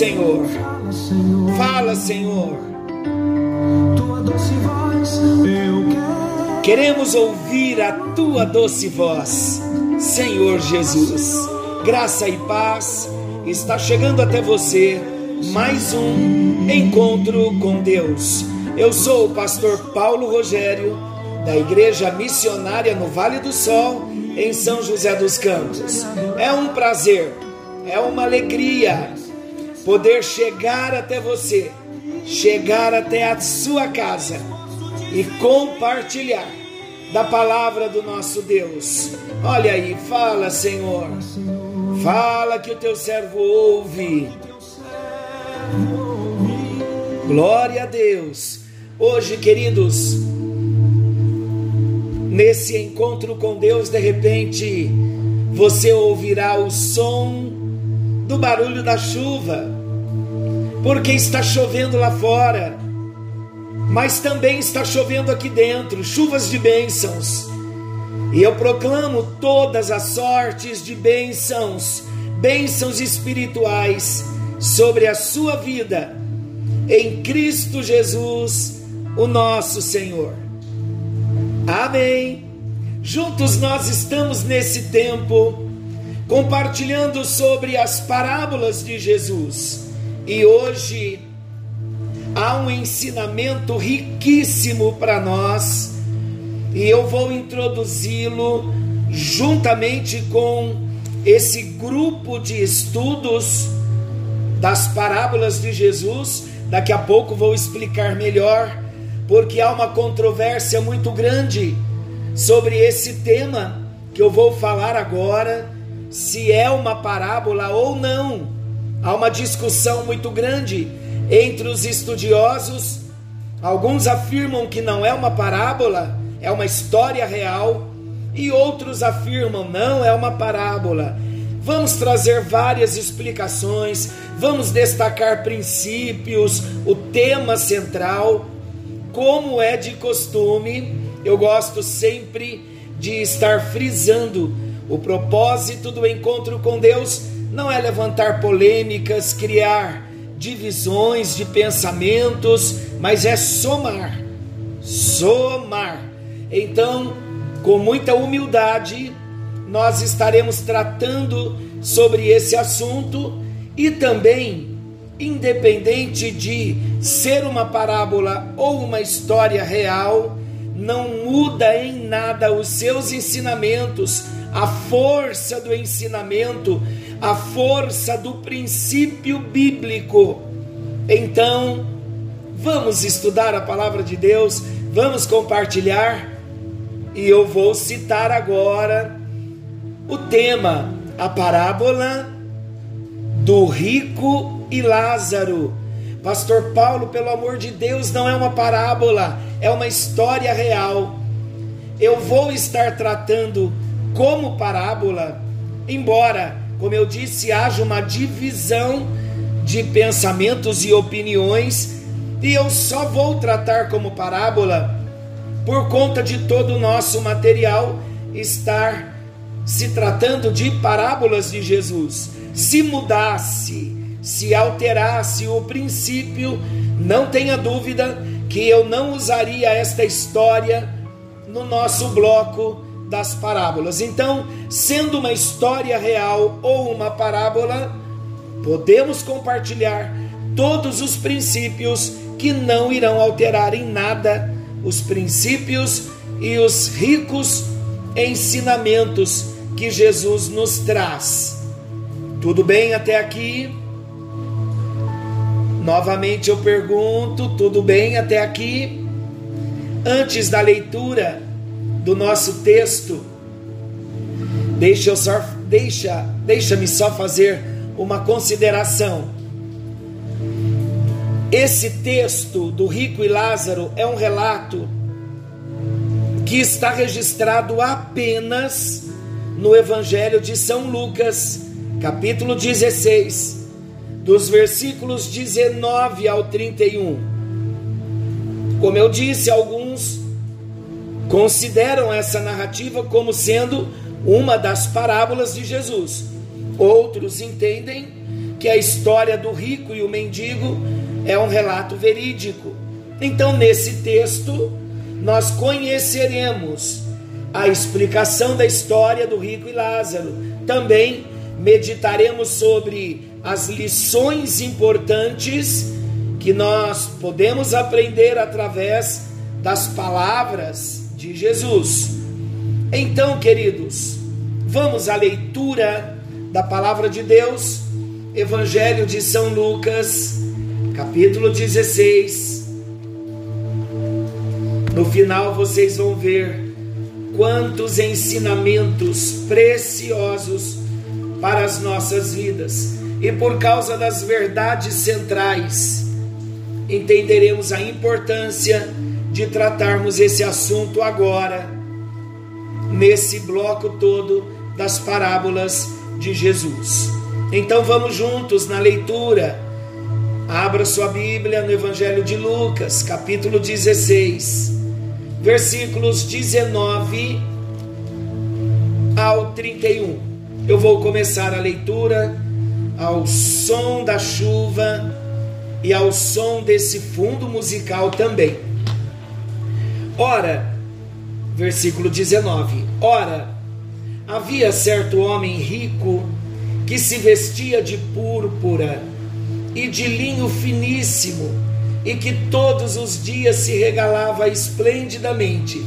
Senhor. Fala, Senhor. Tua doce voz eu quero. Queremos ouvir a tua doce voz, Senhor Jesus. Graça e paz está chegando até você mais um encontro com Deus. Eu sou o pastor Paulo Rogério, da Igreja Missionária no Vale do Sol, em São José dos Campos. É um prazer, é uma alegria poder chegar até você, chegar até a sua casa e compartilhar da palavra do nosso Deus. Olha aí, fala, Senhor. Fala que o teu servo ouve. Glória a Deus. Hoje, queridos, nesse encontro com Deus, de repente, você ouvirá o som do barulho da chuva, porque está chovendo lá fora, mas também está chovendo aqui dentro chuvas de bênçãos. E eu proclamo todas as sortes de bênçãos, bênçãos espirituais sobre a sua vida em Cristo Jesus, o nosso Senhor. Amém. Juntos nós estamos nesse tempo compartilhando sobre as parábolas de Jesus. E hoje há um ensinamento riquíssimo para nós, e eu vou introduzi-lo juntamente com esse grupo de estudos das parábolas de Jesus Daqui a pouco vou explicar melhor, porque há uma controvérsia muito grande sobre esse tema que eu vou falar agora, se é uma parábola ou não. Há uma discussão muito grande entre os estudiosos. Alguns afirmam que não é uma parábola, é uma história real, e outros afirmam não é uma parábola, Vamos trazer várias explicações, vamos destacar princípios, o tema central. Como é de costume, eu gosto sempre de estar frisando o propósito do encontro com Deus não é levantar polêmicas, criar divisões de pensamentos, mas é somar. Somar. Então, com muita humildade, nós estaremos tratando sobre esse assunto e também, independente de ser uma parábola ou uma história real, não muda em nada os seus ensinamentos, a força do ensinamento, a força do princípio bíblico. Então, vamos estudar a palavra de Deus, vamos compartilhar, e eu vou citar agora o tema, a parábola do rico e Lázaro. Pastor Paulo, pelo amor de Deus, não é uma parábola, é uma história real. Eu vou estar tratando como parábola, embora, como eu disse, haja uma divisão de pensamentos e opiniões, e eu só vou tratar como parábola por conta de todo o nosso material estar se tratando de parábolas de Jesus, se mudasse, se alterasse o princípio, não tenha dúvida que eu não usaria esta história no nosso bloco das parábolas. Então, sendo uma história real ou uma parábola, podemos compartilhar todos os princípios que não irão alterar em nada os princípios e os ricos ensinamentos que Jesus nos traz. Tudo bem até aqui? Novamente eu pergunto, tudo bem até aqui? Antes da leitura do nosso texto, deixa eu só deixa, deixa-me só fazer uma consideração. Esse texto do rico e Lázaro é um relato que está registrado apenas no Evangelho de São Lucas, capítulo 16, dos versículos 19 ao 31. Como eu disse, alguns consideram essa narrativa como sendo uma das parábolas de Jesus. Outros entendem que a história do rico e o mendigo é um relato verídico. Então, nesse texto, nós conheceremos a explicação da história do rico e Lázaro. Também meditaremos sobre as lições importantes que nós podemos aprender através das palavras de Jesus. Então, queridos, vamos à leitura da palavra de Deus, Evangelho de São Lucas, capítulo 16. No final vocês vão ver quantos ensinamentos preciosos para as nossas vidas. E por causa das verdades centrais, entenderemos a importância de tratarmos esse assunto agora, nesse bloco todo das parábolas de Jesus. Então vamos juntos na leitura. Abra sua Bíblia no Evangelho de Lucas, capítulo 16, versículos 19 ao 31. Eu vou começar a leitura ao som da chuva e ao som desse fundo musical também. Ora, versículo 19: Ora, havia certo homem rico que se vestia de púrpura e de linho finíssimo e que todos os dias se regalava esplendidamente.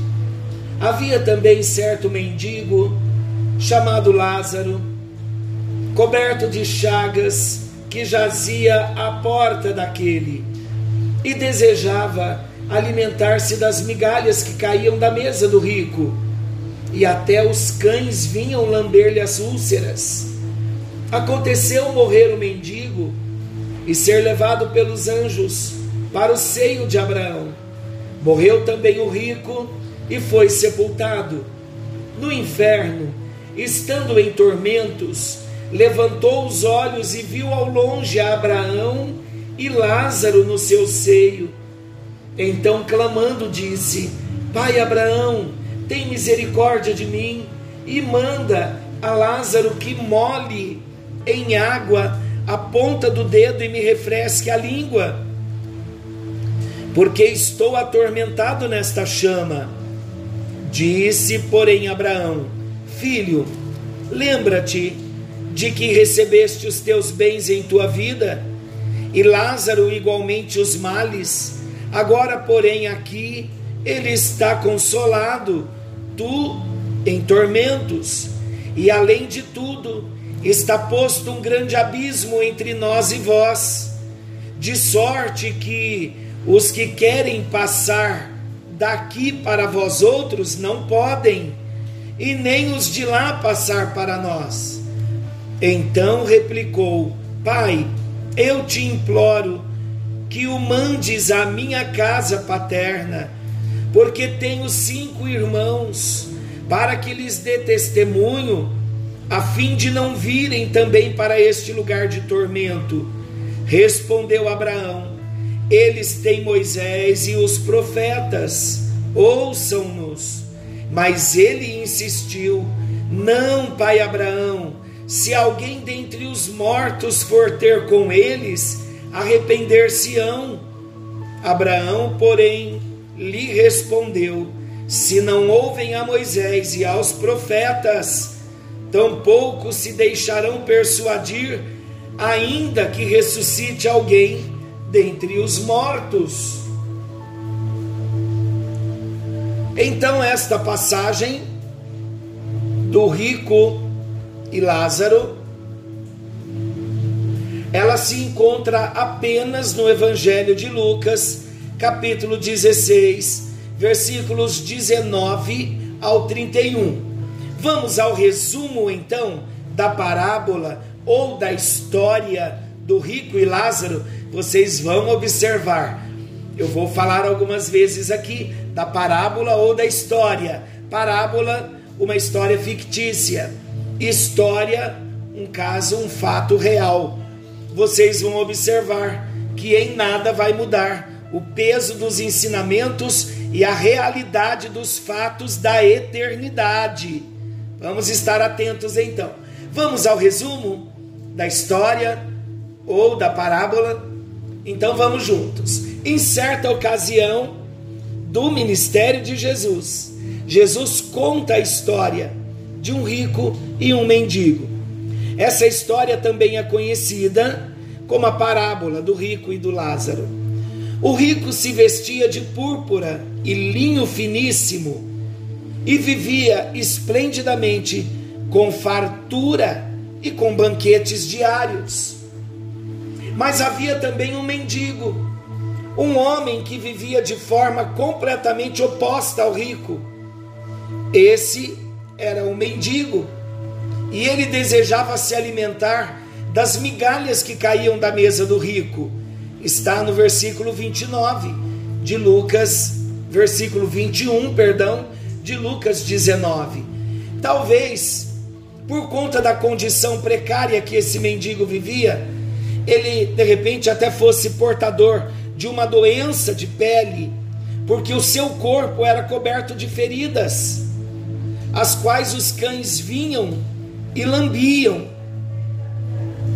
Havia também certo mendigo chamado Lázaro, coberto de chagas que jazia à porta daquele e desejava alimentar-se das migalhas que caíam da mesa do rico, e até os cães vinham lamber-lhe as úlceras. Aconteceu morrer o mendigo e ser levado pelos anjos para o seio de Abraão. Morreu também o rico e foi sepultado. No inferno, estando em tormentos, levantou os olhos e viu ao longe Abraão e Lázaro no seu seio. Então, clamando, disse: Pai Abraão, tem misericórdia de mim e manda a Lázaro que molhe em água a ponta do dedo e me refresque a língua, porque estou atormentado nesta chama. Disse, porém, Abraão: Filho, lembra-te de que recebeste os teus bens em tua vida, e Lázaro igualmente os males. Agora, porém, aqui ele está consolado, tu em tormentos, e além de tudo, está posto um grande abismo entre nós e vós, de sorte que os que querem passar daqui para vós outros não podem, e nem os de lá passar para nós. Então replicou: Pai, eu te imploro que o mandes à minha casa paterna, porque tenho cinco irmãos, para que lhes dê testemunho, a fim de não virem também para este lugar de tormento. Respondeu Abraão: Eles têm Moisés e os profetas, ouçam-nos. Mas ele insistiu: Não, pai Abraão se alguém dentre os mortos for ter com eles, arrepender-se-ão. Abraão, porém, lhe respondeu: Se não ouvem a Moisés e aos profetas, tampouco se deixarão persuadir, ainda que ressuscite alguém dentre os mortos. Então, esta passagem do rico e Lázaro, ela se encontra apenas no Evangelho de Lucas, capítulo 16, versículos 19 ao 31. Vamos ao resumo então da parábola ou da história do rico e Lázaro. Vocês vão observar. Eu vou falar algumas vezes aqui da parábola ou da história. Parábola, uma história fictícia história, um caso, um fato real. Vocês vão observar que em nada vai mudar o peso dos ensinamentos e a realidade dos fatos da eternidade. Vamos estar atentos então. Vamos ao resumo da história ou da parábola. Então vamos juntos. Em certa ocasião do ministério de Jesus, Jesus conta a história de um rico e um mendigo. Essa história também é conhecida como a parábola do rico e do Lázaro. O rico se vestia de púrpura e linho finíssimo e vivia esplendidamente com fartura e com banquetes diários. Mas havia também um mendigo, um homem que vivia de forma completamente oposta ao rico. Esse era um mendigo e ele desejava se alimentar das migalhas que caíam da mesa do rico. Está no versículo 29 de Lucas, versículo 21, perdão, de Lucas 19. Talvez por conta da condição precária que esse mendigo vivia, ele de repente até fosse portador de uma doença de pele, porque o seu corpo era coberto de feridas, as quais os cães vinham e lambiam.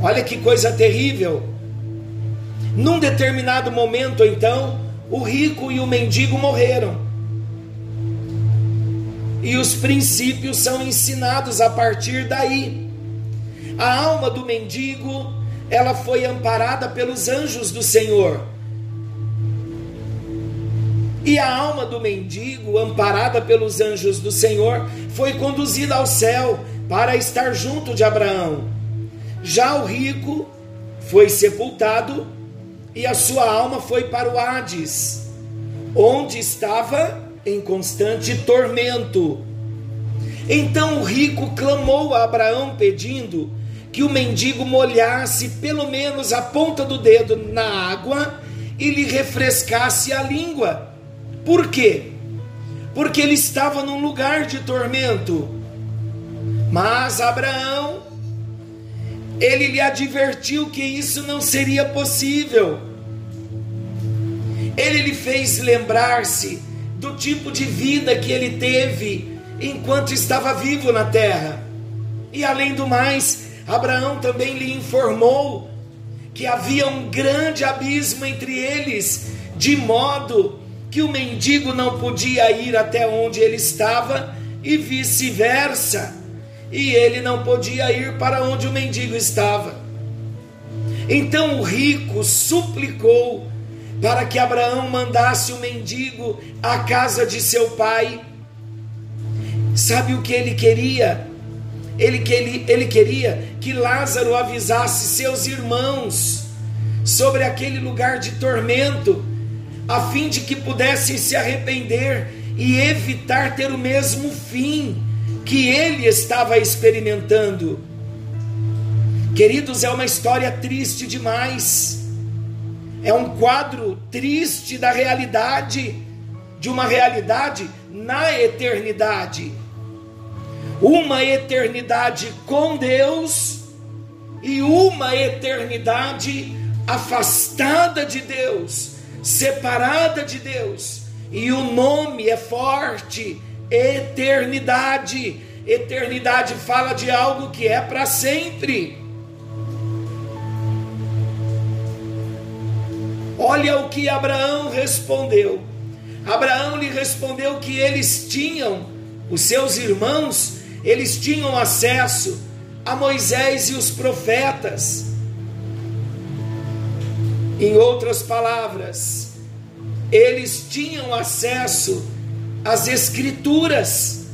Olha que coisa terrível. Num determinado momento, então, o rico e o mendigo morreram. E os princípios são ensinados a partir daí. A alma do mendigo, ela foi amparada pelos anjos do Senhor. E a alma do mendigo, amparada pelos anjos do Senhor, foi conduzida ao céu para estar junto de Abraão. Já o rico foi sepultado e a sua alma foi para o Hades, onde estava em constante tormento. Então o rico clamou a Abraão pedindo que o mendigo molhasse pelo menos a ponta do dedo na água e lhe refrescasse a língua. Por quê? Porque ele estava num lugar de tormento. Mas Abraão, ele lhe advertiu que isso não seria possível. Ele lhe fez lembrar-se do tipo de vida que ele teve enquanto estava vivo na terra. E além do mais, Abraão também lhe informou que havia um grande abismo entre eles, de modo que o mendigo não podia ir até onde ele estava e vice-versa, e ele não podia ir para onde o mendigo estava. Então o rico suplicou para que Abraão mandasse o mendigo à casa de seu pai. Sabe o que ele queria? Ele, ele, ele queria que Lázaro avisasse seus irmãos sobre aquele lugar de tormento, a fim de que pudessem se arrepender e evitar ter o mesmo fim que ele estava experimentando. Queridos, é uma história triste demais é um quadro triste da realidade, de uma realidade na eternidade. Uma eternidade com Deus e uma eternidade afastada de Deus, separada de Deus. E o nome é forte: eternidade. Eternidade fala de algo que é para sempre. Olha o que Abraão respondeu. Abraão lhe respondeu que eles tinham, os seus irmãos, eles tinham acesso a Moisés e os profetas. Em outras palavras, eles tinham acesso às Escrituras,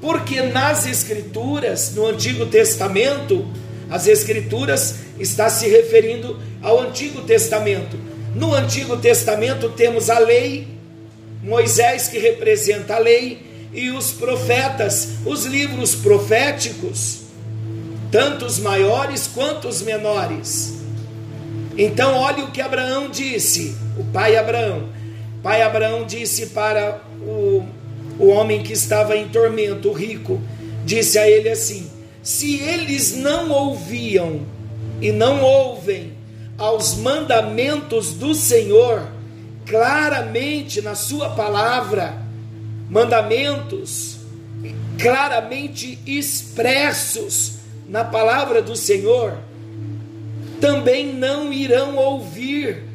porque nas Escrituras, no Antigo Testamento, as Escrituras está se referindo ao Antigo Testamento. No Antigo Testamento temos a lei, Moisés que representa a lei, e os profetas, os livros proféticos, tanto os maiores quanto os menores. Então, olhe o que Abraão disse, o pai Abraão. Pai Abraão disse para o, o homem que estava em tormento, o rico, disse a ele assim: Se eles não ouviam e não ouvem aos mandamentos do Senhor, claramente na Sua palavra, mandamentos claramente expressos na palavra do Senhor. também não irão ouvir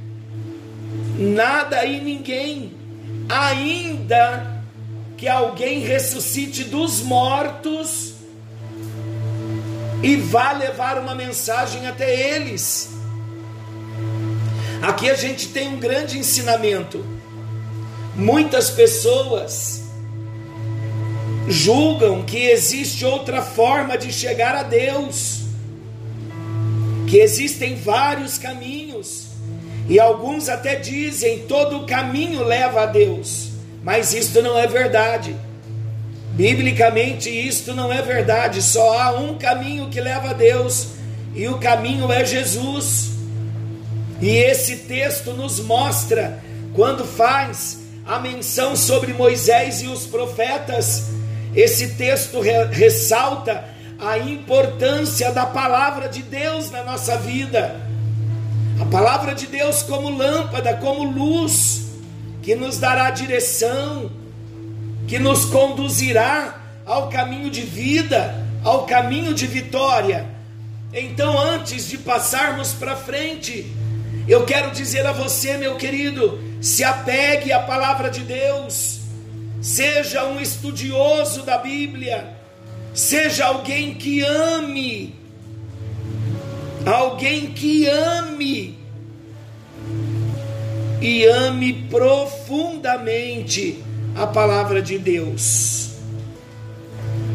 nada e ninguém, ainda que alguém ressuscite dos mortos e vá levar uma mensagem até eles. Aqui a gente tem um grande ensinamento. Muitas pessoas julgam que existe outra forma de chegar a Deus, que existem vários caminhos, e alguns até dizem todo caminho leva a Deus, mas isto não é verdade. Biblicamente, isto não é verdade, só há um caminho que leva a Deus, e o caminho é Jesus. E esse texto nos mostra, quando faz a menção sobre Moisés e os profetas, esse texto re ressalta a importância da palavra de Deus na nossa vida. A palavra de Deus como lâmpada, como luz, que nos dará direção, que nos conduzirá ao caminho de vida, ao caminho de vitória. Então, antes de passarmos para frente, eu quero dizer a você, meu querido, se apegue à palavra de Deus seja um estudioso da Bíblia, seja alguém que ame, alguém que ame e ame profundamente a palavra de Deus.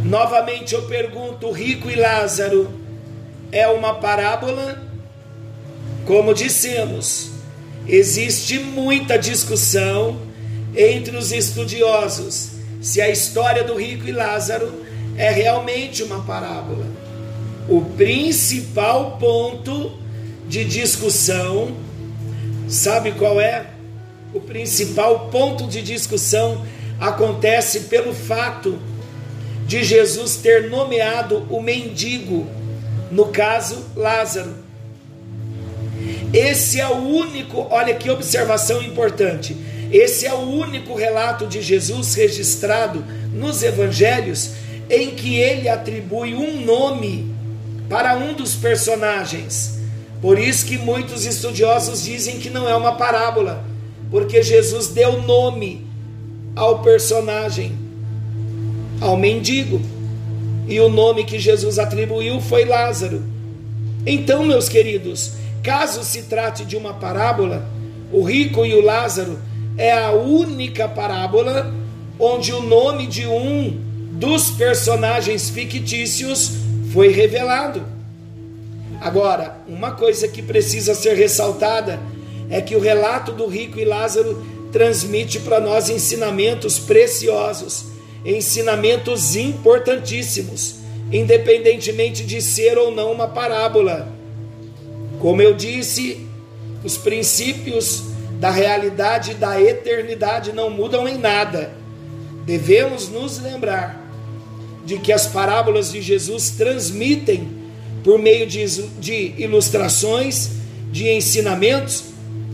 Novamente eu pergunto: rico e Lázaro é uma parábola? Como dissemos, existe muita discussão entre os estudiosos se a história do rico e Lázaro é realmente uma parábola. O principal ponto de discussão, sabe qual é? O principal ponto de discussão acontece pelo fato de Jesus ter nomeado o mendigo, no caso Lázaro. Esse é o único, olha que observação importante esse é o único relato de Jesus registrado nos evangelhos em que ele atribui um nome para um dos personagens. Por isso que muitos estudiosos dizem que não é uma parábola, porque Jesus deu nome ao personagem, ao mendigo. E o nome que Jesus atribuiu foi Lázaro. Então, meus queridos, caso se trate de uma parábola, o rico e o Lázaro é a única parábola onde o nome de um dos personagens fictícios foi revelado. Agora, uma coisa que precisa ser ressaltada é que o relato do rico e Lázaro transmite para nós ensinamentos preciosos, ensinamentos importantíssimos, independentemente de ser ou não uma parábola. Como eu disse, os princípios da realidade da eternidade não mudam em nada. Devemos nos lembrar de que as parábolas de Jesus transmitem, por meio de, de ilustrações, de ensinamentos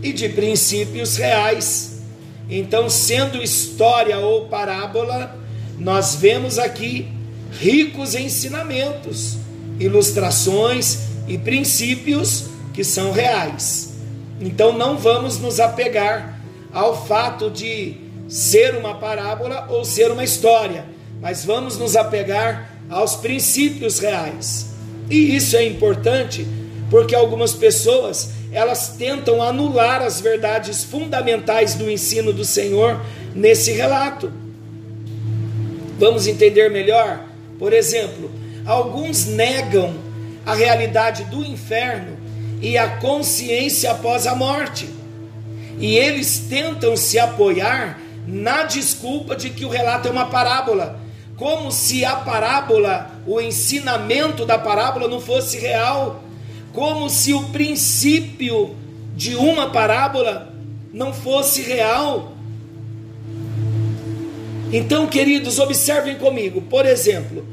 e de princípios reais. Então, sendo história ou parábola, nós vemos aqui ricos ensinamentos, ilustrações e princípios que são reais. Então não vamos nos apegar ao fato de ser uma parábola ou ser uma história, mas vamos nos apegar aos princípios reais. E isso é importante porque algumas pessoas elas tentam anular as verdades fundamentais do ensino do Senhor nesse relato. Vamos entender melhor? Por exemplo, alguns negam a realidade do inferno e a consciência após a morte. E eles tentam se apoiar na desculpa de que o relato é uma parábola, como se a parábola, o ensinamento da parábola não fosse real, como se o princípio de uma parábola não fosse real. Então, queridos, observem comigo, por exemplo,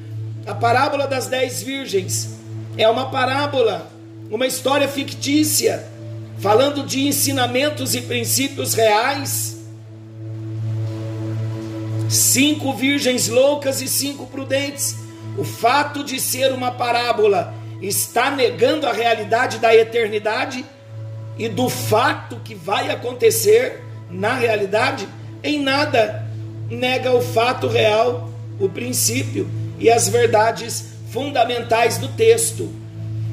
a parábola das dez virgens é uma parábola uma história fictícia, falando de ensinamentos e princípios reais. Cinco virgens loucas e cinco prudentes. O fato de ser uma parábola está negando a realidade da eternidade e do fato que vai acontecer na realidade? Em nada nega o fato real, o princípio e as verdades fundamentais do texto.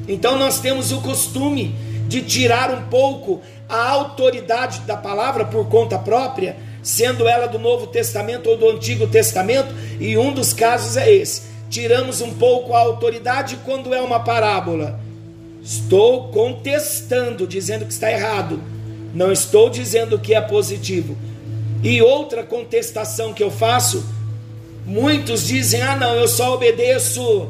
Então nós temos o costume de tirar um pouco a autoridade da palavra por conta própria, sendo ela do Novo Testamento ou do Antigo Testamento, e um dos casos é esse. Tiramos um pouco a autoridade quando é uma parábola. Estou contestando, dizendo que está errado. Não estou dizendo que é positivo. E outra contestação que eu faço, muitos dizem: "Ah, não, eu só obedeço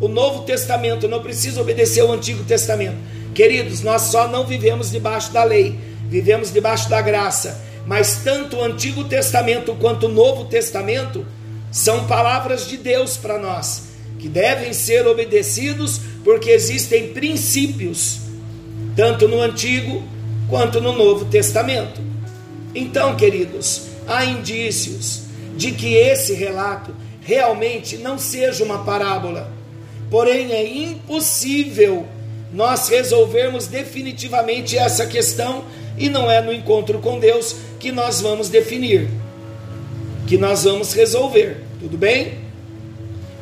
o Novo Testamento, não preciso obedecer o Antigo Testamento". Queridos, nós só não vivemos debaixo da lei, vivemos debaixo da graça. Mas tanto o Antigo Testamento quanto o Novo Testamento são palavras de Deus para nós, que devem ser obedecidos porque existem princípios, tanto no Antigo quanto no Novo Testamento. Então, queridos, há indícios de que esse relato realmente não seja uma parábola, porém é impossível nós resolvermos definitivamente essa questão e não é no encontro com Deus que nós vamos definir, que nós vamos resolver, tudo bem?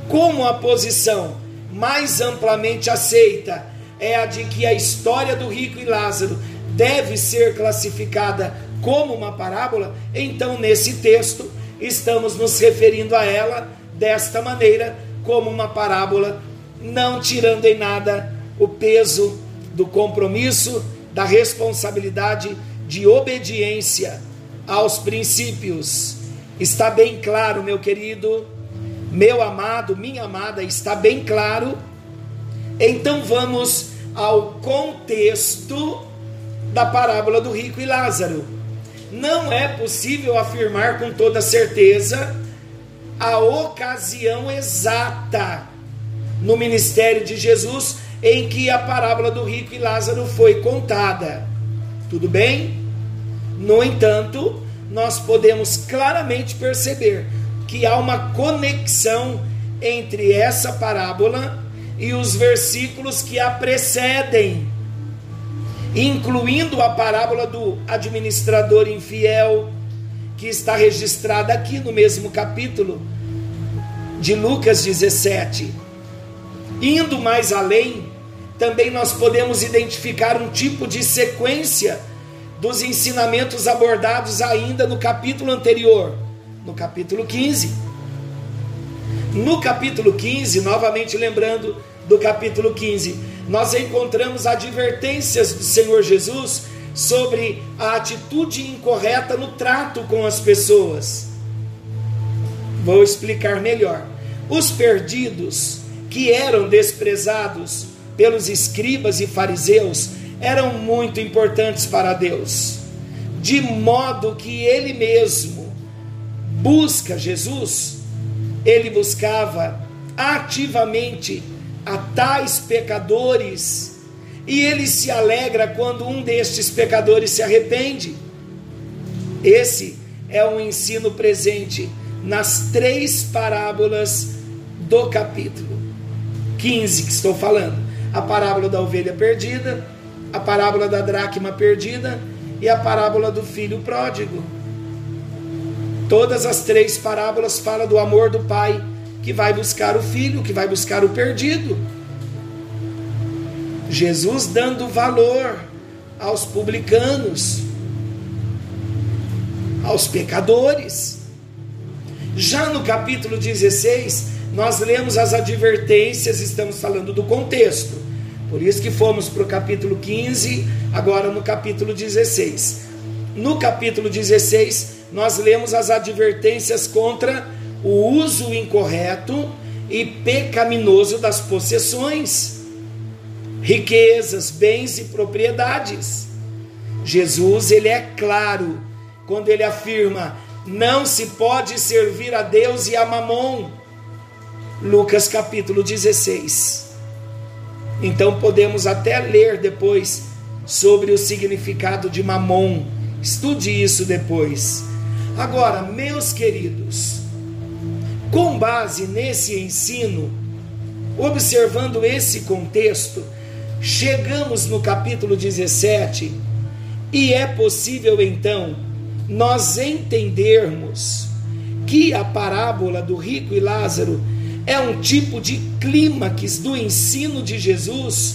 Como a posição mais amplamente aceita é a de que a história do rico e Lázaro deve ser classificada como uma parábola, então nesse texto estamos nos referindo a ela desta maneira, como uma parábola, não tirando em nada o peso do compromisso, da responsabilidade de obediência aos princípios. Está bem claro, meu querido, meu amado, minha amada, está bem claro. Então vamos ao contexto da parábola do rico e Lázaro. Não é possível afirmar com toda certeza a ocasião exata no ministério de Jesus em que a parábola do rico e Lázaro foi contada. Tudo bem? No entanto, nós podemos claramente perceber que há uma conexão entre essa parábola e os versículos que a precedem, incluindo a parábola do administrador infiel, que está registrada aqui no mesmo capítulo de Lucas 17. Indo mais além, também nós podemos identificar um tipo de sequência dos ensinamentos abordados ainda no capítulo anterior, no capítulo 15. No capítulo 15, novamente lembrando do capítulo 15, nós encontramos advertências do Senhor Jesus sobre a atitude incorreta no trato com as pessoas. Vou explicar melhor. Os perdidos que eram desprezados pelos escribas e fariseus eram muito importantes para Deus, de modo que ele mesmo busca Jesus, ele buscava ativamente a tais pecadores e ele se alegra quando um destes pecadores se arrepende. Esse é um ensino presente nas três parábolas do capítulo 15 que estou falando a parábola da ovelha perdida, a parábola da dracma perdida e a parábola do filho pródigo. Todas as três parábolas falam do amor do pai que vai buscar o filho, que vai buscar o perdido. Jesus dando valor aos publicanos, aos pecadores. Já no capítulo 16, nós lemos as advertências, estamos falando do contexto. Por isso que fomos para o capítulo 15, agora no capítulo 16. No capítulo 16, nós lemos as advertências contra o uso incorreto e pecaminoso das possessões, riquezas, bens e propriedades. Jesus, ele é claro quando ele afirma: não se pode servir a Deus e a Mamon. Lucas capítulo 16. Então podemos até ler depois sobre o significado de mamon. Estude isso depois. Agora, meus queridos, com base nesse ensino, Observando esse contexto, chegamos no capítulo 17 e é possível então nós entendermos que a parábola do rico e Lázaro é um tipo de clímax do ensino de Jesus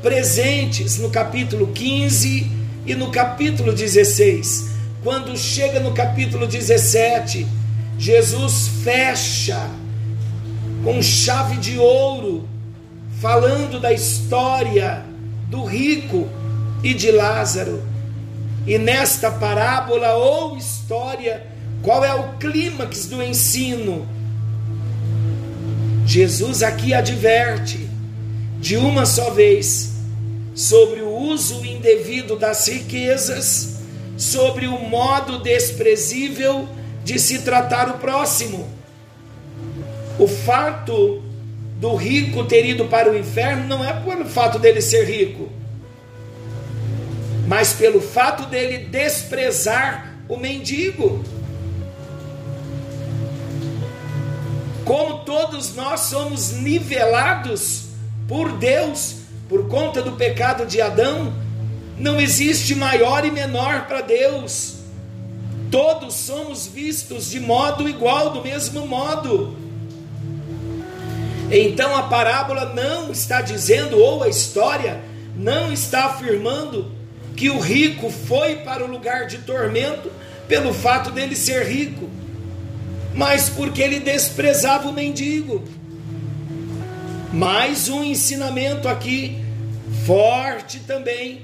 presentes no capítulo 15 e no capítulo 16. Quando chega no capítulo 17, Jesus fecha com chave de ouro, falando da história do rico e de Lázaro. E nesta parábola ou história, qual é o clímax do ensino? Jesus aqui adverte de uma só vez sobre o uso indevido das riquezas, sobre o modo desprezível de se tratar o próximo. O fato do rico ter ido para o inferno não é pelo fato dele ser rico, mas pelo fato dele desprezar o mendigo. Como todos nós somos nivelados por Deus por conta do pecado de Adão, não existe maior e menor para Deus. Todos somos vistos de modo igual, do mesmo modo. Então a parábola não está dizendo, ou a história não está afirmando, que o rico foi para o lugar de tormento pelo fato dele ser rico, mas porque ele desprezava o mendigo. Mais um ensinamento aqui, forte também,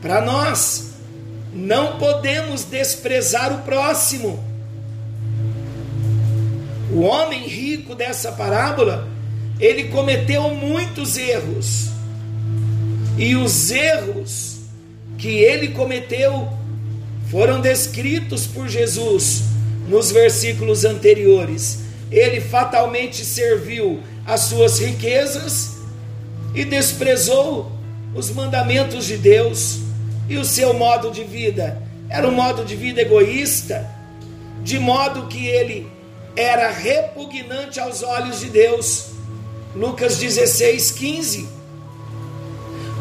para nós. Não podemos desprezar o próximo. O homem rico dessa parábola ele cometeu muitos erros. E os erros que ele cometeu foram descritos por Jesus nos versículos anteriores. Ele fatalmente serviu as suas riquezas e desprezou os mandamentos de Deus e o seu modo de vida. Era um modo de vida egoísta, de modo que ele era repugnante aos olhos de Deus. Lucas 16, 15.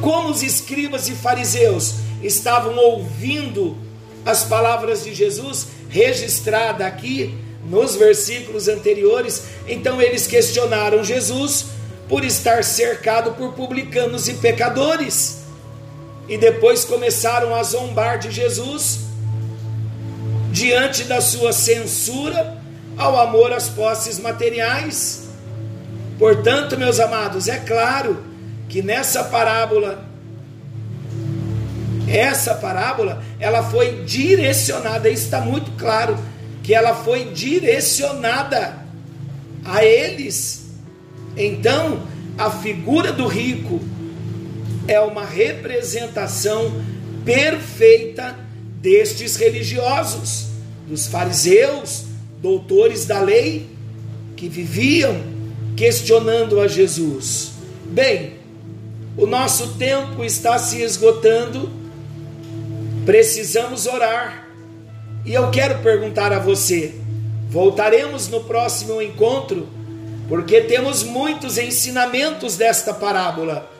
Como os escribas e fariseus estavam ouvindo as palavras de Jesus, registrada aqui nos versículos anteriores, então eles questionaram Jesus por estar cercado por publicanos e pecadores. E depois começaram a zombar de Jesus diante da sua censura ao amor às posses materiais. Portanto, meus amados, é claro que nessa parábola, essa parábola, ela foi direcionada, está muito claro, que ela foi direcionada a eles. Então, a figura do rico é uma representação perfeita destes religiosos, dos fariseus, doutores da lei, que viviam questionando a Jesus. Bem, o nosso tempo está se esgotando, precisamos orar. E eu quero perguntar a você: voltaremos no próximo encontro, porque temos muitos ensinamentos desta parábola.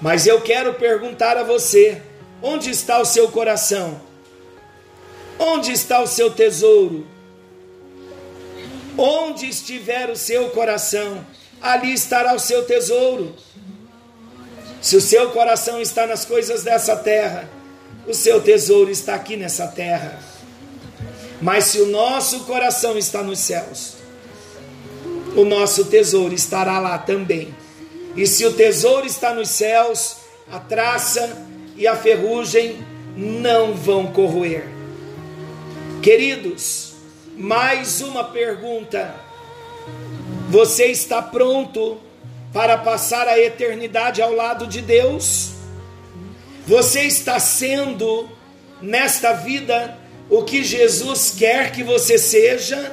Mas eu quero perguntar a você: onde está o seu coração? Onde está o seu tesouro? Onde estiver o seu coração, ali estará o seu tesouro. Se o seu coração está nas coisas dessa terra, o seu tesouro está aqui nessa terra. Mas se o nosso coração está nos céus, o nosso tesouro estará lá também. E se o tesouro está nos céus, a traça e a ferrugem não vão corroer. Queridos, mais uma pergunta: Você está pronto para passar a eternidade ao lado de Deus? Você está sendo nesta vida o que Jesus quer que você seja?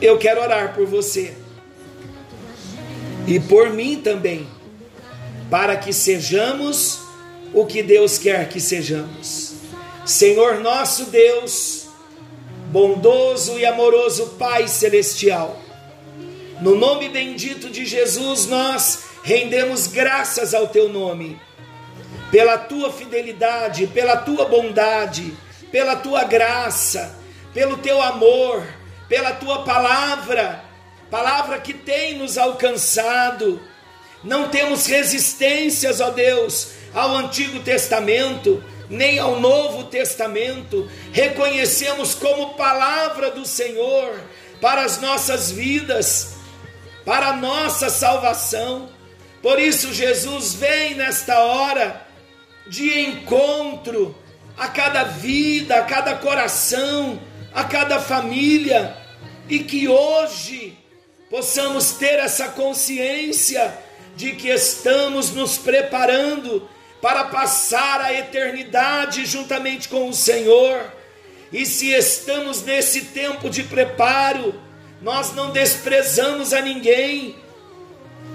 Eu quero orar por você e por mim também, para que sejamos o que Deus quer que sejamos. Senhor nosso Deus, bondoso e amoroso Pai celestial, No nome bendito de Jesus, nós rendemos graças ao teu nome, pela tua fidelidade, pela tua bondade, pela tua graça, pelo teu amor, pela tua palavra, palavra que tem nos alcançado. Não temos resistências, ó Deus, ao Antigo Testamento, nem ao Novo Testamento. Reconhecemos como palavra do Senhor para as nossas vidas, para a nossa salvação. Por isso, Jesus vem nesta hora de encontro a cada vida, a cada coração, a cada família, e que hoje possamos ter essa consciência de que estamos nos preparando para passar a eternidade juntamente com o Senhor. E se estamos nesse tempo de preparo, nós não desprezamos a ninguém,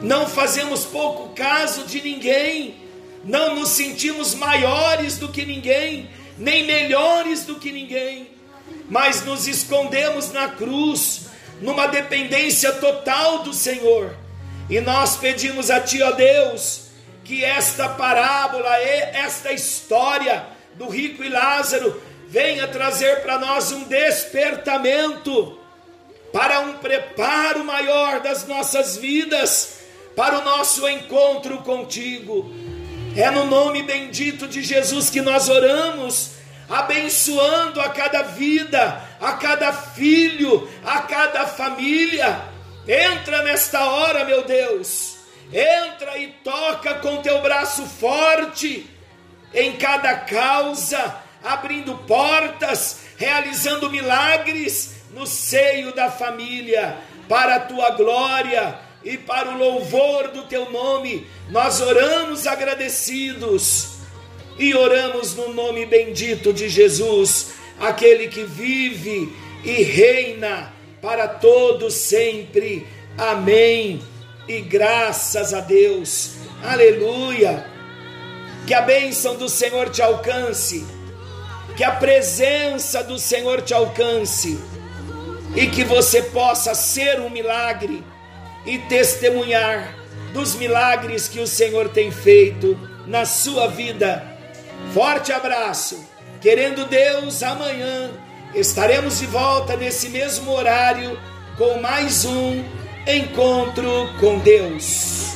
não fazemos pouco caso de ninguém, não nos sentimos maiores do que ninguém, nem melhores do que ninguém, mas nos escondemos na cruz, numa dependência total do Senhor. E nós pedimos a Ti, ó Deus, que esta parábola, esta história do rico e Lázaro, venha trazer para nós um despertamento, para um preparo maior das nossas vidas, para o nosso encontro contigo. É no nome bendito de Jesus que nós oramos, abençoando a cada vida, a cada filho, a cada família. Entra nesta hora, meu Deus. Entra e toca com teu braço forte em cada causa, abrindo portas, realizando milagres no seio da família, para a tua glória e para o louvor do teu nome, nós oramos agradecidos e oramos no nome bendito de Jesus, aquele que vive e reina para todos sempre. Amém. E graças a Deus. Aleluia. Que a bênção do Senhor te alcance. Que a presença do Senhor te alcance. E que você possa ser um milagre e testemunhar dos milagres que o Senhor tem feito na sua vida. Forte abraço. Querendo Deus, amanhã estaremos de volta nesse mesmo horário com mais um encontro com Deus.